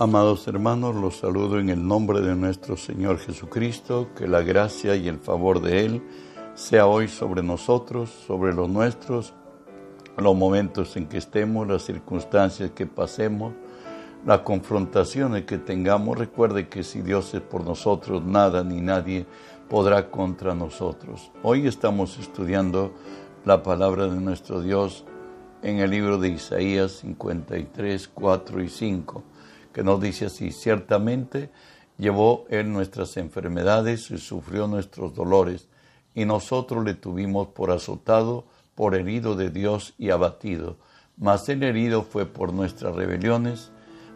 Amados hermanos, los saludo en el nombre de nuestro Señor Jesucristo, que la gracia y el favor de Él sea hoy sobre nosotros, sobre los nuestros, los momentos en que estemos, las circunstancias que pasemos, las confrontaciones que tengamos. Recuerde que si Dios es por nosotros, nada ni nadie podrá contra nosotros. Hoy estamos estudiando la palabra de nuestro Dios en el libro de Isaías 53, 4 y 5 que nos dice así, ciertamente llevó él nuestras enfermedades y sufrió nuestros dolores, y nosotros le tuvimos por azotado, por herido de Dios y abatido. Mas el herido fue por nuestras rebeliones,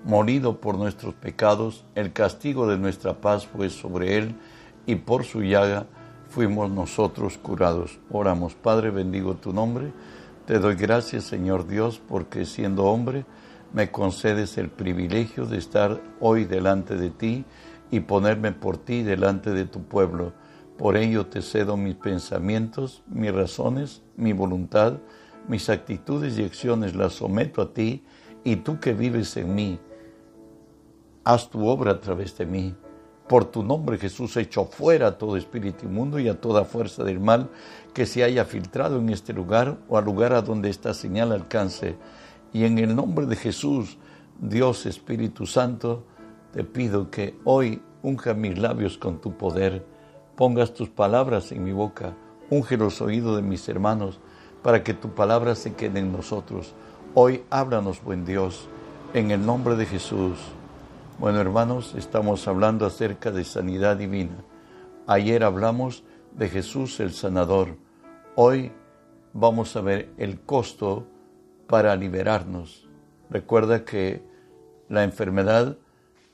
morido por nuestros pecados, el castigo de nuestra paz fue sobre él, y por su llaga fuimos nosotros curados. Oramos, Padre, bendigo tu nombre. Te doy gracias, Señor Dios, porque siendo hombre, me concedes el privilegio de estar hoy delante de ti y ponerme por ti delante de tu pueblo. Por ello te cedo mis pensamientos, mis razones, mi voluntad, mis actitudes y acciones las someto a ti y tú que vives en mí, haz tu obra a través de mí. Por tu nombre Jesús echo fuera a todo espíritu inmundo y a toda fuerza del mal que se haya filtrado en este lugar o al lugar a donde esta señal alcance y en el nombre de Jesús, Dios Espíritu Santo, te pido que hoy unja mis labios con tu poder, pongas tus palabras en mi boca, unge los oídos de mis hermanos, para que tu palabra se quede en nosotros. Hoy háblanos, buen Dios, en el nombre de Jesús. Bueno, hermanos, estamos hablando acerca de sanidad divina. Ayer hablamos de Jesús el sanador. Hoy vamos a ver el costo para liberarnos. Recuerda que la enfermedad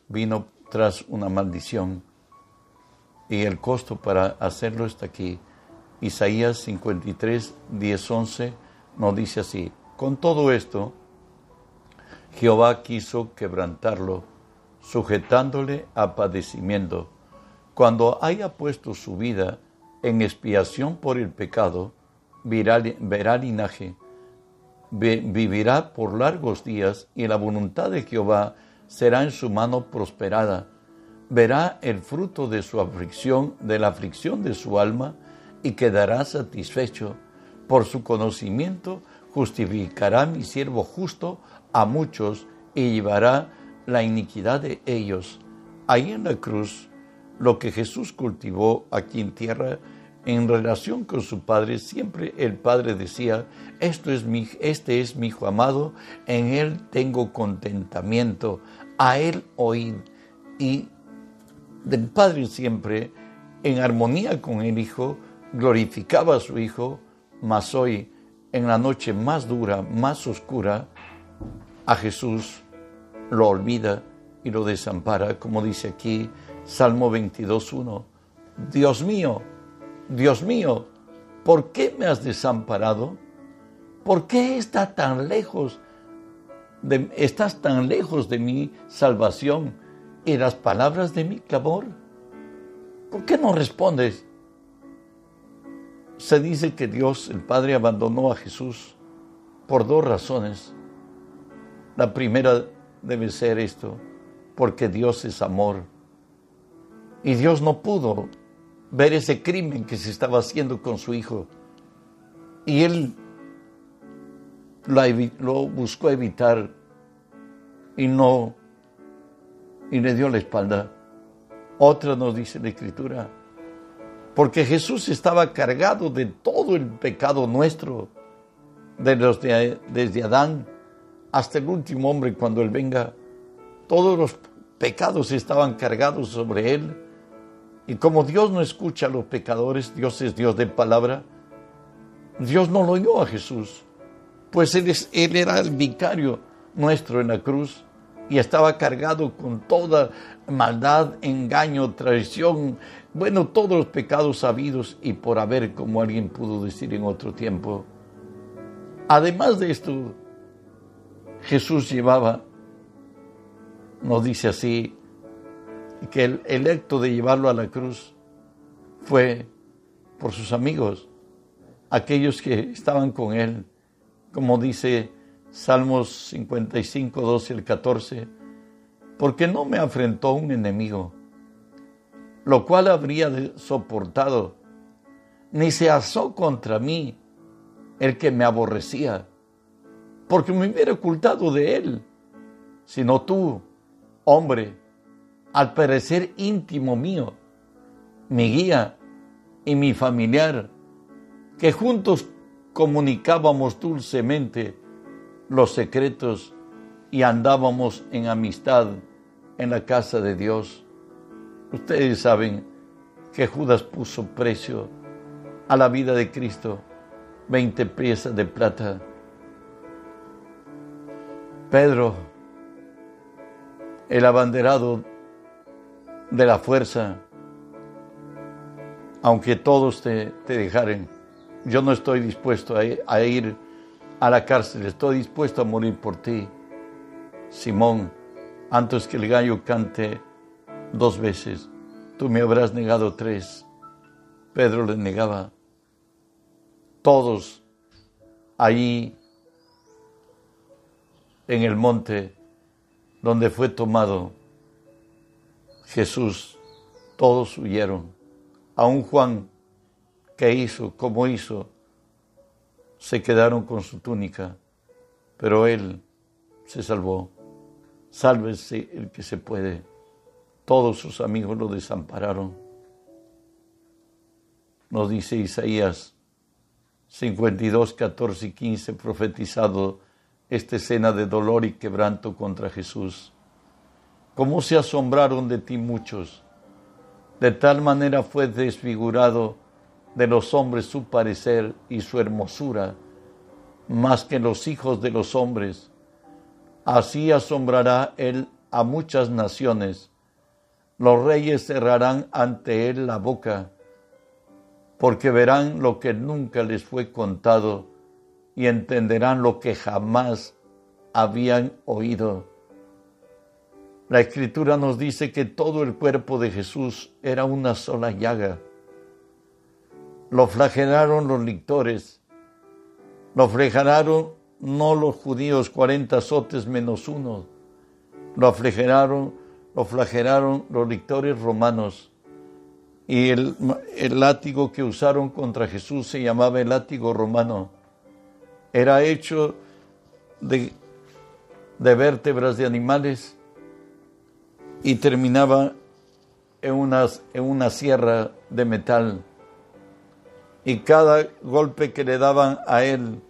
vino tras una maldición y el costo para hacerlo está aquí. Isaías 53, 10, 11 nos dice así, con todo esto, Jehová quiso quebrantarlo, sujetándole a padecimiento. Cuando haya puesto su vida en expiación por el pecado, verá linaje vivirá por largos días y la voluntad de Jehová será en su mano prosperada. Verá el fruto de su aflicción, de la aflicción de su alma, y quedará satisfecho. Por su conocimiento justificará mi siervo justo a muchos y llevará la iniquidad de ellos. Ahí en la cruz, lo que Jesús cultivó aquí en tierra, en relación con su padre, siempre el padre decía, Esto es mi, este es mi hijo amado, en él tengo contentamiento, a él oíd. Y del padre siempre, en armonía con el hijo, glorificaba a su hijo, mas hoy, en la noche más dura, más oscura, a Jesús lo olvida y lo desampara, como dice aquí Salmo 22.1. Dios mío, Dios mío, ¿por qué me has desamparado? ¿Por qué estás tan lejos de, estás tan lejos de mi salvación y las palabras de mi clamor? ¿Por qué no respondes? Se dice que Dios, el Padre, abandonó a Jesús por dos razones. La primera debe ser esto, porque Dios es amor. Y Dios no pudo ver ese crimen que se estaba haciendo con su hijo. Y él lo, buscó evitar y no, y le dio la espalda. Otra nos dice la escritura, porque Jesús estaba cargado de todo el pecado nuestro, de los desde Adán hasta el último hombre cuando él venga. Todos los pecados estaban cargados sobre él y como Dios no escucha a los pecadores, Dios es Dios de palabra, Dios no lo oyó a Jesús, pues él, él era el vicario nuestro en la cruz y estaba cargado con toda maldad, engaño, traición, bueno, todos los pecados sabidos y por haber, como alguien pudo decir en otro tiempo. Además de esto, Jesús llevaba, nos dice así, que el, el acto de llevarlo a la cruz fue por sus amigos, aquellos que estaban con él, como dice Salmos 55, 12 y 14, porque no me afrentó un enemigo, lo cual habría soportado, ni se asó contra mí el que me aborrecía, porque me hubiera ocultado de él, sino tú, hombre, al parecer íntimo mío, mi guía y mi familiar, que juntos comunicábamos dulcemente los secretos y andábamos en amistad en la casa de Dios. Ustedes saben que Judas puso precio a la vida de Cristo, 20 piezas de plata. Pedro, el abanderado de la fuerza, aunque todos te, dejaren, yo no estoy dispuesto a ir a la cárcel, estoy dispuesto a morir por ti. Simón, antes que el gallo cante dos veces, tú me habrás negado tres. Pedro le negaba. Todos allí en el monte donde fue tomado Jesús, todos huyeron. Aún Juan, que hizo? como hizo? Se quedaron con su túnica, pero él se salvó. Sálvese el que se puede. Todos sus amigos lo desampararon. Nos dice Isaías 52, 14 y 15, profetizado esta escena de dolor y quebranto contra Jesús. ¿Cómo se asombraron de ti muchos? De tal manera fue desfigurado de los hombres su parecer y su hermosura, más que los hijos de los hombres Así asombrará él a muchas naciones. Los reyes cerrarán ante él la boca, porque verán lo que nunca les fue contado y entenderán lo que jamás habían oído. La escritura nos dice que todo el cuerpo de Jesús era una sola llaga. Lo flagelaron los lictores, lo flagelaron no los judíos cuarenta azotes menos uno. Lo flagelaron, lo flagelaron los lictores romanos. Y el, látigo que usaron contra Jesús se llamaba el látigo romano. Era hecho de vértebras de animales y terminaba en una, en una sierra de metal. Y cada golpe que le daban a él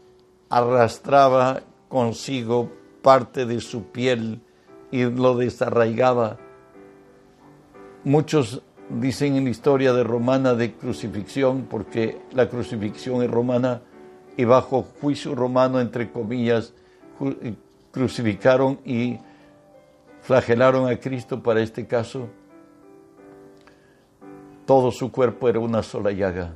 arrastraba consigo parte de su piel y lo desarraigaba. Muchos dicen en la historia de romana de crucifixión, porque la crucifixión es romana y bajo juicio romano, entre comillas, crucificaron y flagelaron a Cristo para este caso. Todo su cuerpo era una sola llaga.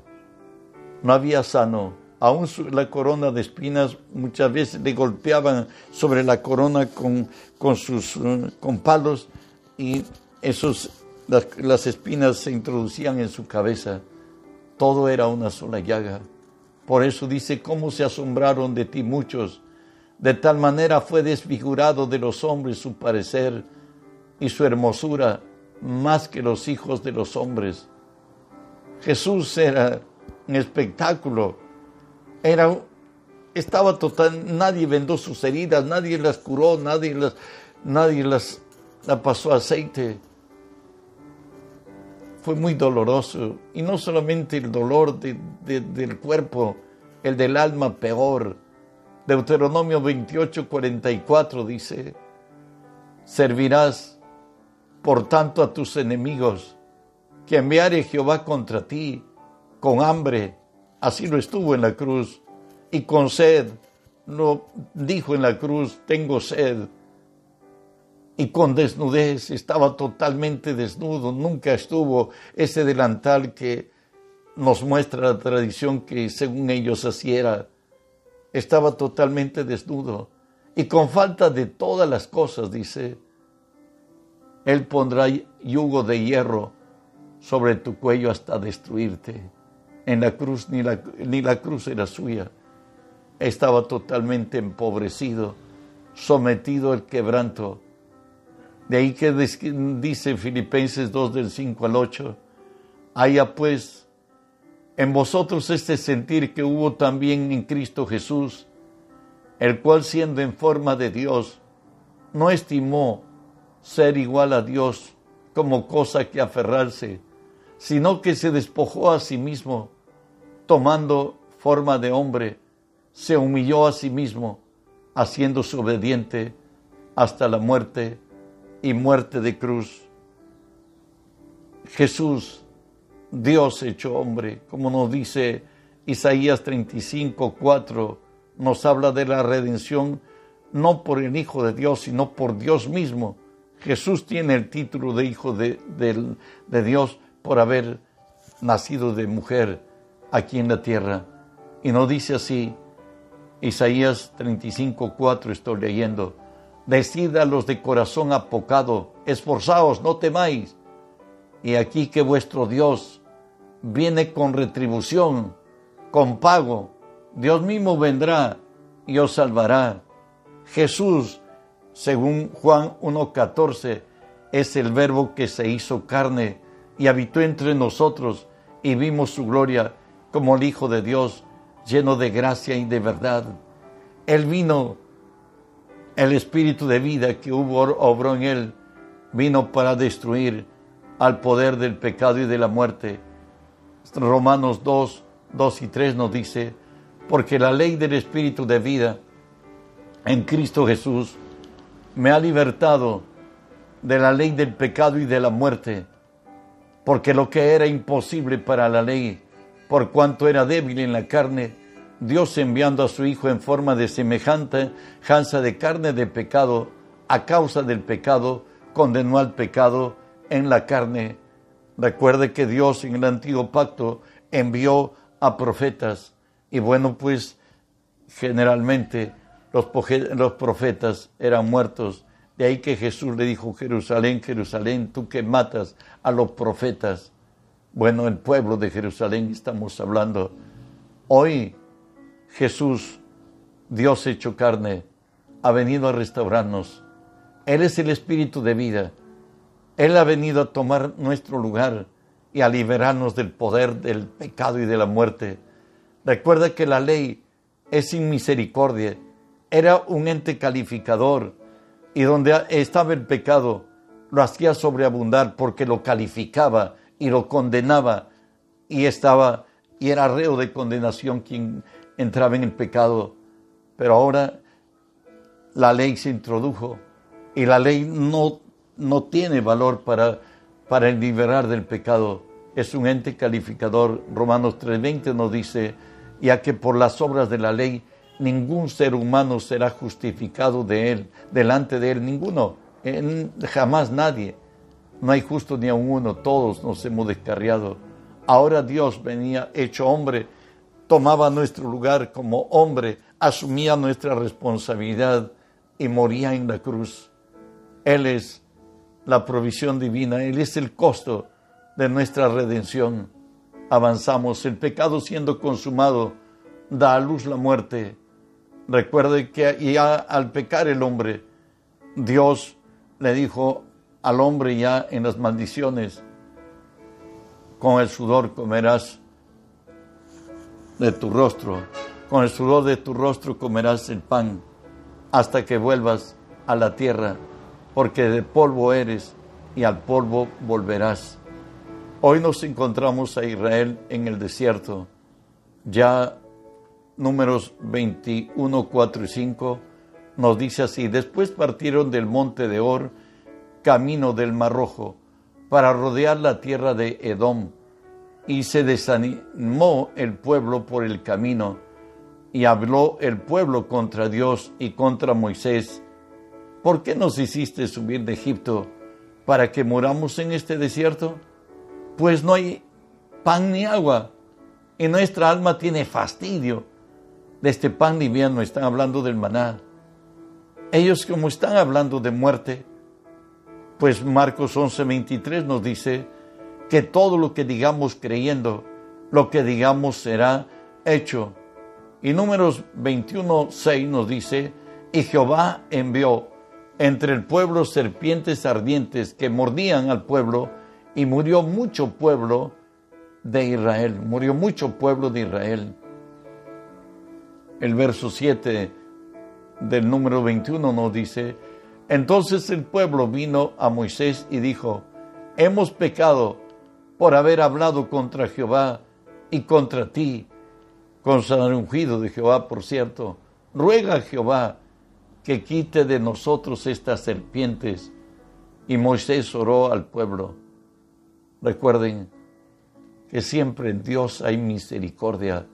No había sano, aún la corona de espinas muchas veces le golpeaban sobre la corona con, con sus eh, con palos y esos, las, las espinas se introducían en su cabeza. Todo era una sola llaga. Por eso dice, ¿cómo se asombraron de ti muchos? De tal manera fue desfigurado de los hombres su parecer y su hermosura más que los hijos de los hombres. Jesús era un espectáculo era, estaba total, nadie vendó sus heridas, nadie las curó, nadie las, nadie las, la pasó aceite. Fue muy doloroso. Y no solamente el dolor del cuerpo, el del alma peor. Deuteronomio 28, 44 dice, servirás por tanto a tus enemigos que enviare Jehová contra ti con hambre Así lo estuvo en la cruz. Y con sed, no dijo en la cruz, tengo sed. Y con desnudez, estaba totalmente desnudo, nunca estuvo ese delantal que nos muestra la tradición que según ellos así era. Estaba totalmente desnudo. Y con falta de todas las cosas, dice, Él pondrá yugo de hierro sobre tu cuello hasta destruirte en la cruz, ni la, ni la cruz era suya. Estaba totalmente empobrecido, sometido al quebranto. De ahí que dice Filipenses 2 del 5 al 8, haya pues en vosotros este sentir que hubo también en Cristo Jesús, el cual siendo en forma de Dios, no estimó ser igual a Dios como cosa que aferrarse, sino que se despojó a sí mismo, tomando forma de hombre, se humilló a sí mismo, haciéndose obediente hasta la muerte y muerte de cruz. Jesús, Dios hecho hombre, como nos dice Isaías 35, 4, nos habla de la redención no por el Hijo de Dios, sino por Dios mismo. Jesús tiene el título de Hijo de, de Dios por haber nacido de mujer aquí en la tierra. Y no dice así, Isaías 35, 4 estoy leyendo, Decid a los de corazón apocado, esforzaos, no temáis. Y aquí que vuestro Dios viene con retribución, con pago. Dios mismo vendrá y os salvará. Jesús, según Juan 1.14, es el verbo que se hizo carne y habitó entre nosotros y vimos su gloria como el Hijo de Dios, lleno de gracia y de verdad. Él vino el espíritu de vida que hubo obró en él vino para destruir al poder del pecado y de la muerte. Romanos 2, 2 y 3 nos dice, porque la ley del espíritu de vida en Cristo Jesús me ha libertado de la ley del pecado y de la muerte, porque lo que era imposible para la ley, por cuanto era débil en la carne, Dios enviando a su Hijo en forma de semejante janza de carne de pecado, a causa del pecado, condenó al pecado en la carne. Recuerde que Dios en el antiguo pacto envió a profetas y bueno, pues generalmente los, profetas eran muertos. De ahí que Jesús le dijo, Jerusalén, Jerusalén, tú que matas a los profetas. Bueno, el pueblo de Jerusalén estamos hablando. Hoy Jesús, Dios hecho carne, ha venido a restaurarnos. Él es el Espíritu de vida. Él ha venido a tomar nuestro lugar y a liberarnos del poder del pecado y de la muerte. Recuerda que la ley es sin misericordia. Era un ente calificador y donde estaba el pecado lo hacía sobreabundar porque lo calificaba y lo condenaba y estaba y era reo de condenación quien entraba en el pecado, pero ahora la ley se introdujo y la ley no, no tiene valor para, para liberar del pecado. Es un ente calificador. Romanos 3:20 nos dice, ya que por las obras de la ley ningún ser humano será justificado de él, delante de él, ninguno, jamás nadie. No hay justo ni a uno, todos nos hemos descarriado. Ahora Dios venía hecho hombre tomaba nuestro lugar como hombre, asumía nuestra responsabilidad y moría en la cruz. Él es la provisión divina, Él es el costo de nuestra redención. Avanzamos, el pecado siendo consumado da a luz la muerte. Recuerde que ya al pecar el hombre, Dios le dijo al hombre ya en las maldiciones, con el sudor comerás de tu rostro, con el sudor de tu rostro comerás el pan hasta que vuelvas a la tierra, porque de polvo eres y al polvo volverás. Hoy nos encontramos a Israel en el desierto. Ya números 21, 4 y 5 nos dice así, después partieron del monte de Or, camino del Mar Rojo, para rodear la tierra de Edom y se desanimó el pueblo por el camino, y habló el pueblo contra Dios y contra Moisés. ¿Por qué nos hiciste subir de Egipto para que moramos en este desierto? Pues no hay pan ni agua, y nuestra alma tiene fastidio de este pan liviano. Están hablando del maná. Ellos como están hablando de muerte, pues Marcos 11:23 nos dice, que todo lo que digamos creyendo, lo que digamos será hecho. Y números 21, 6 nos dice, y Jehová envió entre el pueblo serpientes ardientes que mordían al pueblo y murió mucho pueblo de Israel, murió mucho pueblo de Israel. El verso 7 del número 21 nos dice, entonces el pueblo vino a Moisés y dijo, hemos pecado por haber hablado contra Jehová y contra ti, con ungido de Jehová, por cierto. Ruega a Jehová que quite de nosotros estas serpientes. Y Moisés oró al pueblo. Recuerden que siempre en Dios hay misericordia.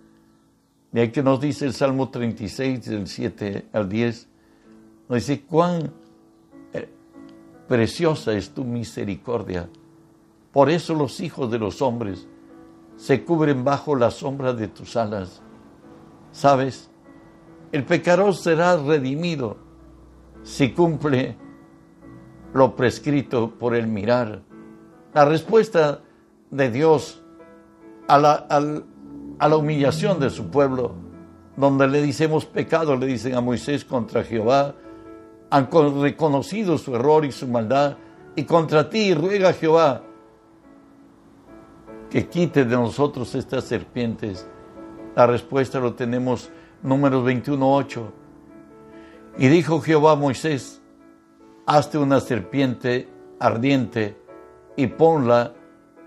Y hay que nos dice el Salmo 36, del 7 al 10, nos dice, cuán eh, preciosa es tu misericordia. Por eso los hijos de los hombres se cubren bajo la sombra de tus alas. ¿Sabes? El pecador será redimido si cumple lo prescrito por el mirar. La respuesta de Dios a la, a la humillación de su pueblo, donde le dicemos pecado, le dicen a Moisés contra Jehová, han reconocido su error y su maldad, y contra ti ruega Jehová que quite de nosotros estas serpientes. La respuesta lo tenemos números 21.8. Y dijo Jehová a Moisés, hazte una serpiente ardiente y ponla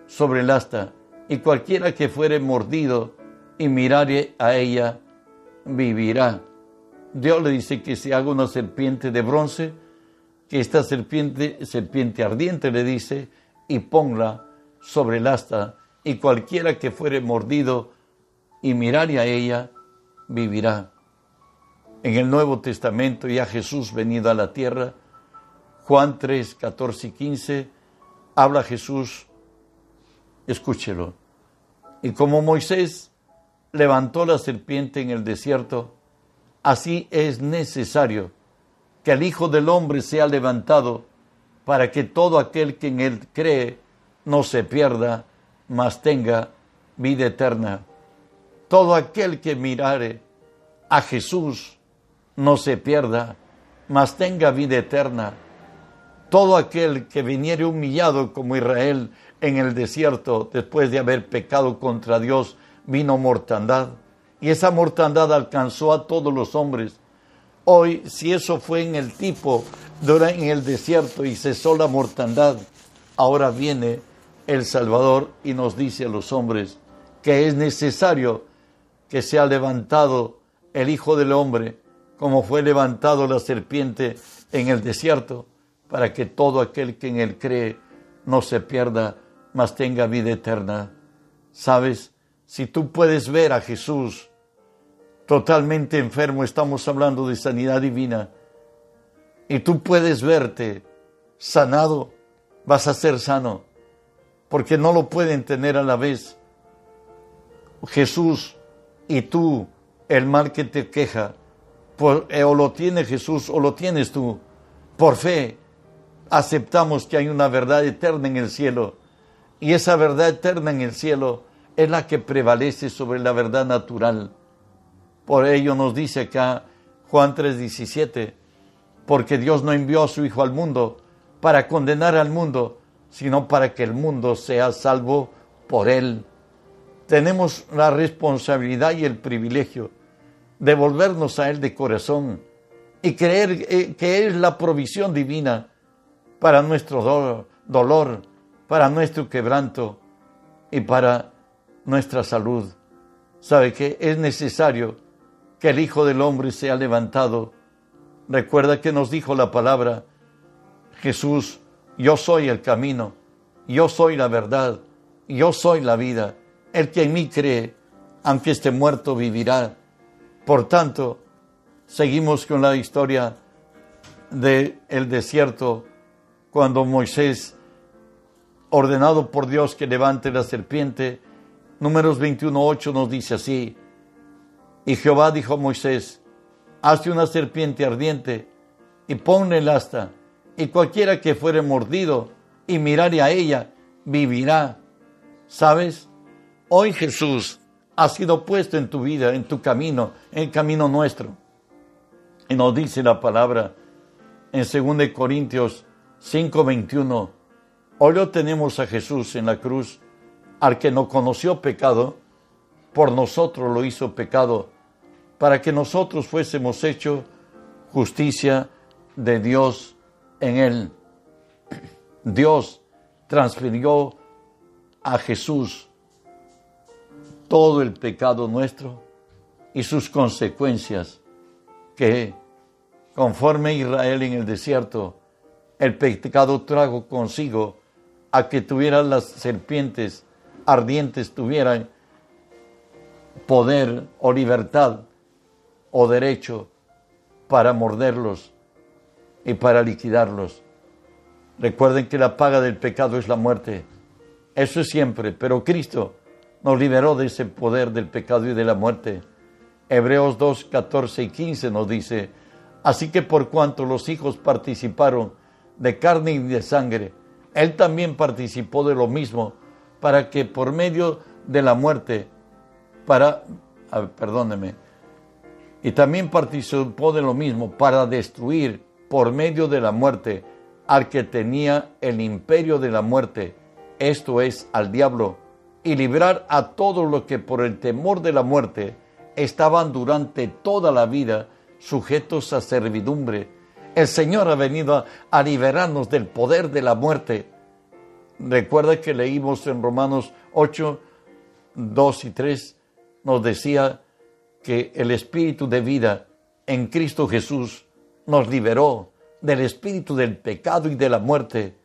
sobre el asta, y cualquiera que fuere mordido y mirare a ella, vivirá. Dios le dice que se haga una serpiente de bronce, que esta serpiente, serpiente ardiente le dice, y ponla sobre el asta, y cualquiera que fuere mordido y mirare a ella, vivirá. En el Nuevo Testamento, ya Jesús venido a la tierra, Juan 3, 14 y 15, habla Jesús, escúchelo. Y como Moisés levantó la serpiente en el desierto, así es necesario que el Hijo del Hombre sea levantado para que todo aquel que en él cree no se pierda, mas tenga vida eterna. Todo aquel que mirare a Jesús no se pierda, mas tenga vida eterna. Todo aquel que viniere humillado como Israel en el desierto después de haber pecado contra Dios, vino mortandad. Y esa mortandad alcanzó a todos los hombres. Hoy, si eso fue en el tipo, en el desierto y cesó la mortandad, ahora viene el Salvador y nos dice a los hombres que es necesario que sea levantado el Hijo del Hombre, como fue levantado la serpiente en el desierto, para que todo aquel que en él cree no se pierda, mas tenga vida eterna. ¿Sabes? Si tú puedes ver a Jesús totalmente enfermo, estamos hablando de sanidad divina, y tú puedes verte sanado, vas a ser sano, porque no lo pueden tener a la vez. Jesús y tú, el mal que te queja, eh, o lo tiene Jesús o lo tienes tú. Por fe aceptamos que hay una verdad eterna en el cielo y esa verdad eterna en el cielo es la que prevalece sobre la verdad natural. Por ello nos dice acá Juan 3:17, porque Dios no envió a su Hijo al mundo para condenar al mundo, sino para que el mundo sea salvo por él. Tenemos la responsabilidad y el privilegio de volvernos a Él de corazón y creer eh, que es la provisión divina para nuestro dolor para nuestro quebranto y para nuestra salud. ¿Sabe que es necesario que el Hijo del Hombre sea levantado? Recuerda que nos dijo la palabra Jesús, yo soy el camino, yo soy la verdad, yo soy la vida. El que en mí cree, aunque esté muerto, vivirá. Por tanto, seguimos con la historia del el desierto cuando Moisés ordenado por Dios que levante la serpiente. Números 21.8 nos dice así, y Jehová dijo a Moisés, hazte una serpiente ardiente y ponle el asta, y cualquiera que fuere mordido y mirare a ella, vivirá. ¿Sabes? Hoy Jesús ha sido puesto en tu vida, en tu camino, en el camino nuestro. Y nos dice la palabra en 2 Corintios 5:21, hoy lo tenemos a Jesús en la cruz, al que no conoció pecado, por nosotros lo hizo pecado, para que nosotros fuésemos hecho justicia de Dios en él. Dios transfirió a Jesús todo el pecado nuestro y sus consecuencias que conforme Israel en el desierto, el pecado trajo consigo a que tuvieran las serpientes ardientes, tuvieran poder o libertad o derecho para morderlos y para liquidarlos. Recuerden que la paga del pecado es la muerte. Eso es siempre, pero Cristo nos liberó de ese poder del pecado y de la muerte. Hebreos 2, 14 y 15 nos dice, así que por cuanto los hijos participaron de carne y de sangre, Él también participó de lo mismo, para que por medio de la muerte, para, perdóneme, y también participó de lo mismo, para destruir por medio de la muerte al que tenía el imperio de la muerte, esto es, al diablo, y librar a todos los que por el temor de la muerte estaban durante toda la vida sujetos a servidumbre. El Señor ha venido a, liberarnos del poder de la muerte. Recuerda que leímos en Romanos 8, 2 y 3, nos decía que el espíritu de vida en Cristo Jesús nos liberó del espíritu del pecado y de la muerte.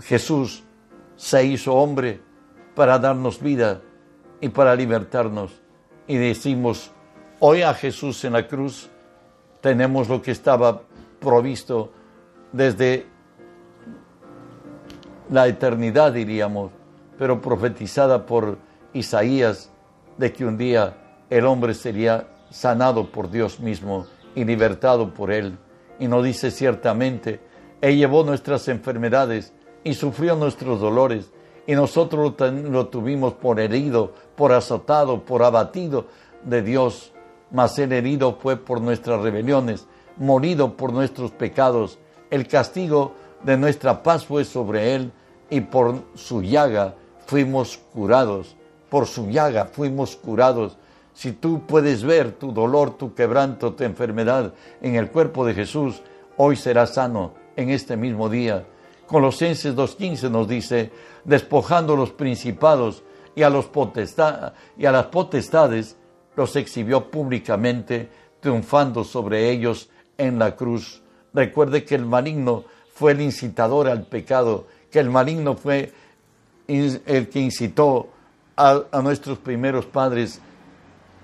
Jesús se hizo hombre para darnos vida y para libertarnos. Y decimos, hoy a Jesús en la cruz tenemos lo que estaba provisto desde la eternidad, diríamos, pero profetizada por Isaías de que un día el hombre sería sanado por Dios mismo y libertado por Él. Y nos dice ciertamente, Él llevó nuestras enfermedades y sufrió nuestros dolores, y nosotros lo tuvimos por herido, por azotado, por abatido de Dios, mas el herido fue por nuestras rebeliones, morido por nuestros pecados. El castigo de nuestra paz fue sobre él, y por su llaga fuimos curados. Por su llaga fuimos curados. Si tú puedes ver tu dolor, tu quebranto, tu enfermedad en el cuerpo de Jesús, hoy serás sano en este mismo día. Colosenses 2.15 nos dice, despojando los principados y a, los y a las potestades, los exhibió públicamente, triunfando sobre ellos en la cruz. Recuerde que el maligno fue el incitador al pecado, que el maligno fue el que incitó a, a nuestros primeros padres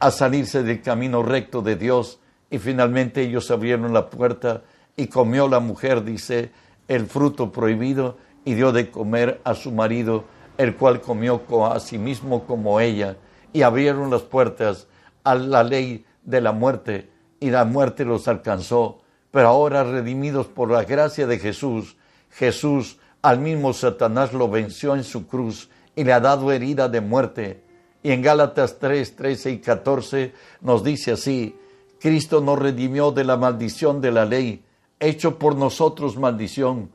a salirse del camino recto de Dios y finalmente ellos abrieron la puerta y comió la mujer, dice, el fruto prohibido y dio de comer a su marido, el cual comió a sí mismo como ella, y abrieron las puertas a la ley de la muerte, y la muerte los alcanzó. Pero ahora, redimidos por la gracia de Jesús, Jesús al mismo Satanás lo venció en su cruz y le ha dado herida de muerte. Y en Gálatas 3, 13 y 14 nos dice así, Cristo nos redimió de la maldición de la ley, hecho por nosotros maldición,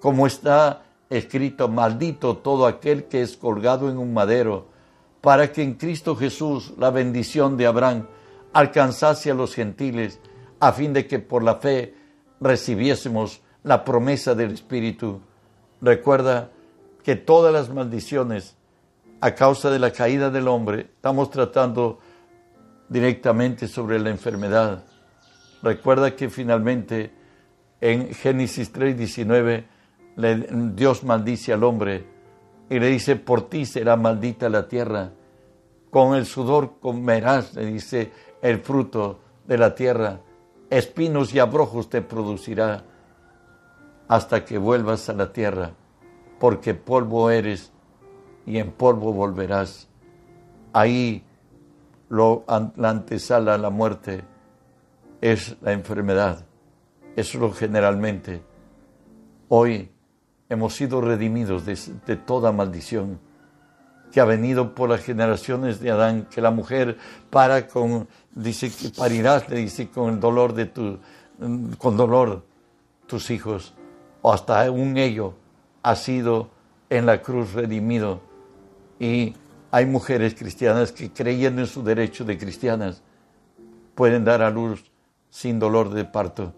como está escrito, maldito todo aquel que es colgado en un madero, para que en Cristo Jesús la bendición de Abraham alcanzase a los gentiles, a fin de que por la fe recibiésemos la promesa del Espíritu. Recuerda que todas las maldiciones a causa de la caída del hombre, estamos tratando directamente sobre la enfermedad. Recuerda que finalmente en Génesis 3:19, Dios maldice al hombre y le dice, por ti será maldita la tierra, con el sudor comerás, le dice, el fruto de la tierra, espinos y abrojos te producirá hasta que vuelvas a la tierra, porque polvo eres y en polvo volverás. Ahí lo, la antesala a la muerte es la enfermedad. Eso lo generalmente. Hoy hemos sido redimidos de, toda maldición que ha venido por las generaciones de Adán, que la mujer para con, dice que parirás, le dice, con el dolor de tu, con dolor tus hijos, o hasta un ello ha sido en la cruz redimido. Y hay mujeres cristianas que creyendo en su derecho de cristianas pueden dar a luz sin dolor de parto,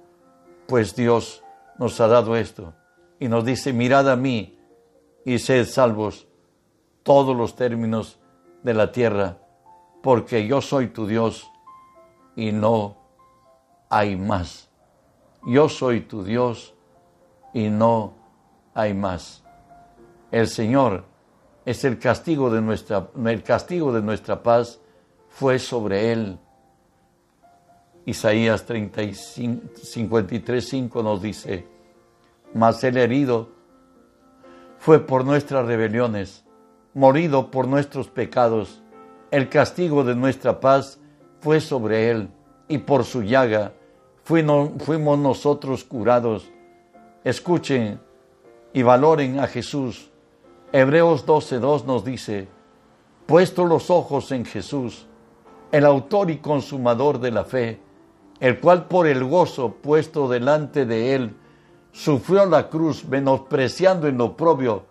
pues Dios nos ha dado esto y nos dice, mirad a mí y sed salvos todos los términos de la tierra, porque yo soy tu Dios y no hay más. Yo soy tu Dios y no hay más. El Señor es el castigo de nuestra, el castigo de nuestra paz fue sobre él. Isaías 53, 5 nos dice, mas el herido fue por nuestras rebeliones, morido por nuestros pecados, el castigo de nuestra paz fue sobre él, y por su llaga fuimos nosotros curados. Escuchen y valoren a Jesús. Hebreos 12.2 nos dice, puesto los ojos en Jesús, el autor y consumador de la fe, el cual por el gozo puesto delante de él, sufrió la cruz menospreciando en lo propio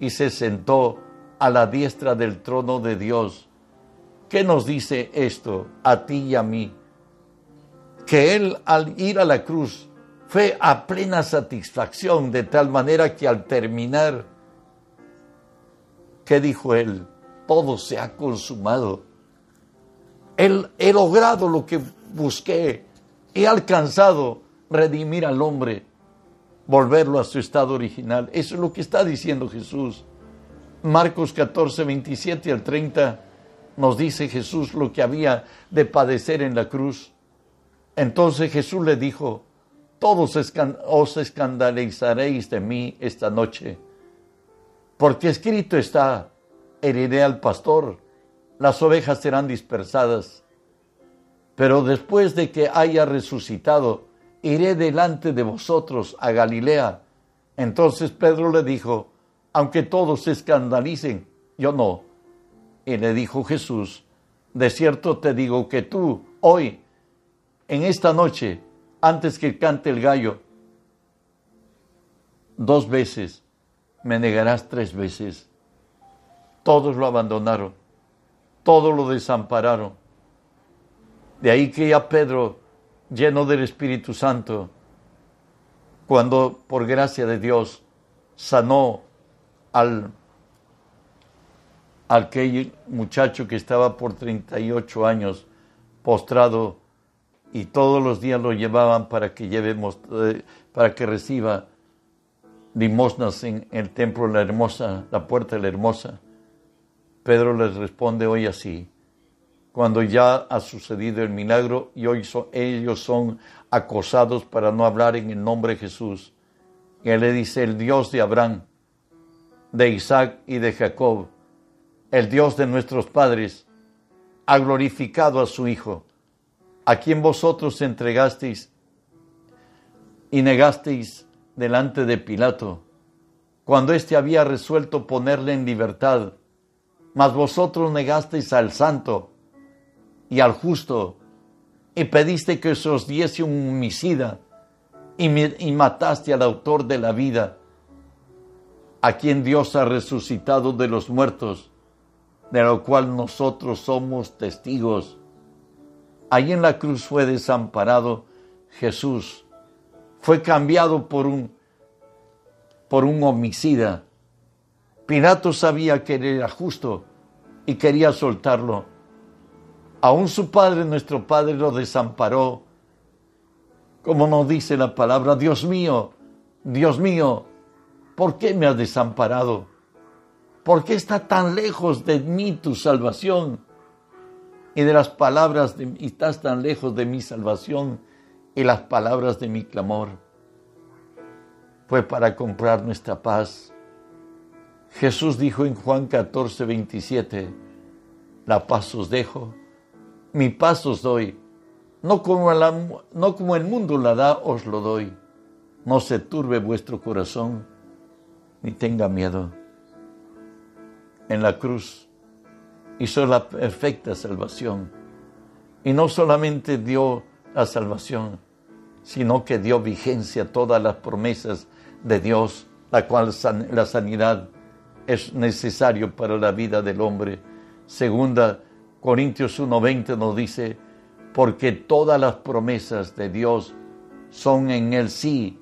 y se sentó a la diestra del trono de Dios. ¿Qué nos dice esto a ti y a mí? Que Él al ir a la cruz fue a plena satisfacción de tal manera que al terminar, ¿qué dijo Él? Todo se ha consumado. Él, he logrado lo que busqué, he alcanzado redimir al hombre volverlo a su estado original. Eso es lo que está diciendo Jesús. Marcos 14, 27 al 30 nos dice Jesús lo que había de padecer en la cruz. Entonces Jesús le dijo, todos os escandalizaréis de mí esta noche, porque escrito está, heriré al pastor, las ovejas serán dispersadas. Pero después de que haya resucitado, iré delante de vosotros a Galilea. Entonces Pedro le dijo, aunque todos se escandalicen, yo no. Y le dijo Jesús, de cierto te digo que tú, hoy, en esta noche, antes que cante el gallo, dos veces me negarás tres veces. Todos lo abandonaron, todos lo desampararon. De ahí que ya Pedro lleno del Espíritu Santo, cuando por gracia de Dios sanó al aquel muchacho que estaba por 38 años postrado y todos los días lo llevaban para que llevemos, eh, para que reciba limosnas en el templo de la hermosa, la puerta de la hermosa. Pedro les responde hoy así, cuando ya ha sucedido el milagro y hoy ellos son acosados para no hablar en el nombre de Jesús. Y él le dice, el Dios de Abraham, de Isaac y de Jacob, el Dios de nuestros padres, ha glorificado a su Hijo, a quien vosotros entregasteis y negasteis delante de Pilato, cuando éste había resuelto ponerle en libertad, mas vosotros negasteis al santo y al justo, y pediste que se os diese un homicida, y, y mataste al autor de la vida, a quien Dios ha resucitado de los muertos, de lo cual nosotros somos testigos. Ahí en la cruz fue desamparado Jesús, fue cambiado por un, por un homicida. Pilato sabía que él era justo y quería soltarlo Aún su padre, nuestro padre, lo desamparó. Como nos dice la palabra, Dios mío, Dios mío, ¿por qué me has desamparado? ¿Por qué está tan lejos de mí tu salvación? Y de las palabras, de, estás tan lejos de mi salvación y las palabras de mi clamor. Fue para comprar nuestra paz. Jesús dijo en Juan 14, 27, la paz os dejo mi paz os doy. No como, no como el mundo la da, os lo doy. No se turbe vuestro corazón, ni tenga miedo. En la cruz hizo la perfecta salvación. Y no solamente dio la salvación, sino que dio vigencia a todas las promesas de Dios, la cual la sanidad es necesario para la vida del hombre. Segunda Corintios 1:20 nos dice, porque todas las promesas de Dios son en el sí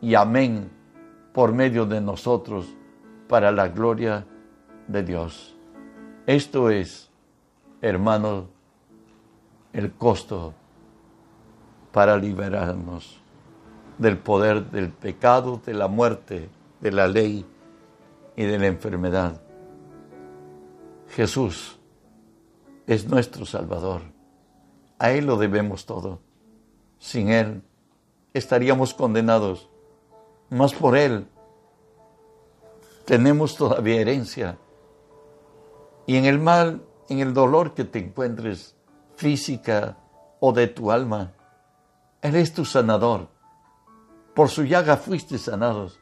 y amén por medio de nosotros para la gloria de Dios. Esto es, hermanos, el costo para liberarnos del poder del pecado, de la muerte, de la ley y de la enfermedad. Jesús es nuestro Salvador. A Él lo debemos todo. Sin Él estaríamos condenados. Más por Él tenemos todavía herencia. Y en el mal, en el dolor que te encuentres, física o de tu alma, Él es tu sanador. Por su llaga fuiste sanados.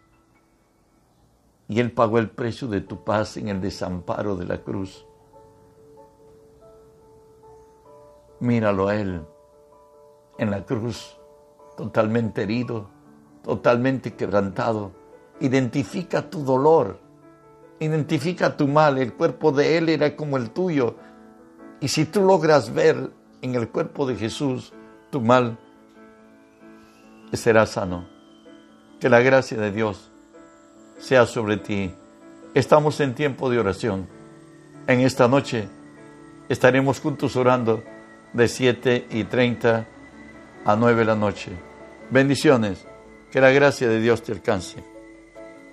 Y Él pagó el precio de tu paz en el desamparo de la cruz. Míralo a Él en la cruz, totalmente herido, totalmente quebrantado Identifica tu dolor, identifica tu mal. El cuerpo de Él era como el tuyo. Y si tú logras ver en el cuerpo de Jesús tu mal, serás sano. Que la gracia de Dios sea sobre ti. Estamos en tiempo de oración. En esta noche estaremos juntos orando de 7 y 30 a 9 de la noche. Bendiciones. Que la gracia de Dios te alcance.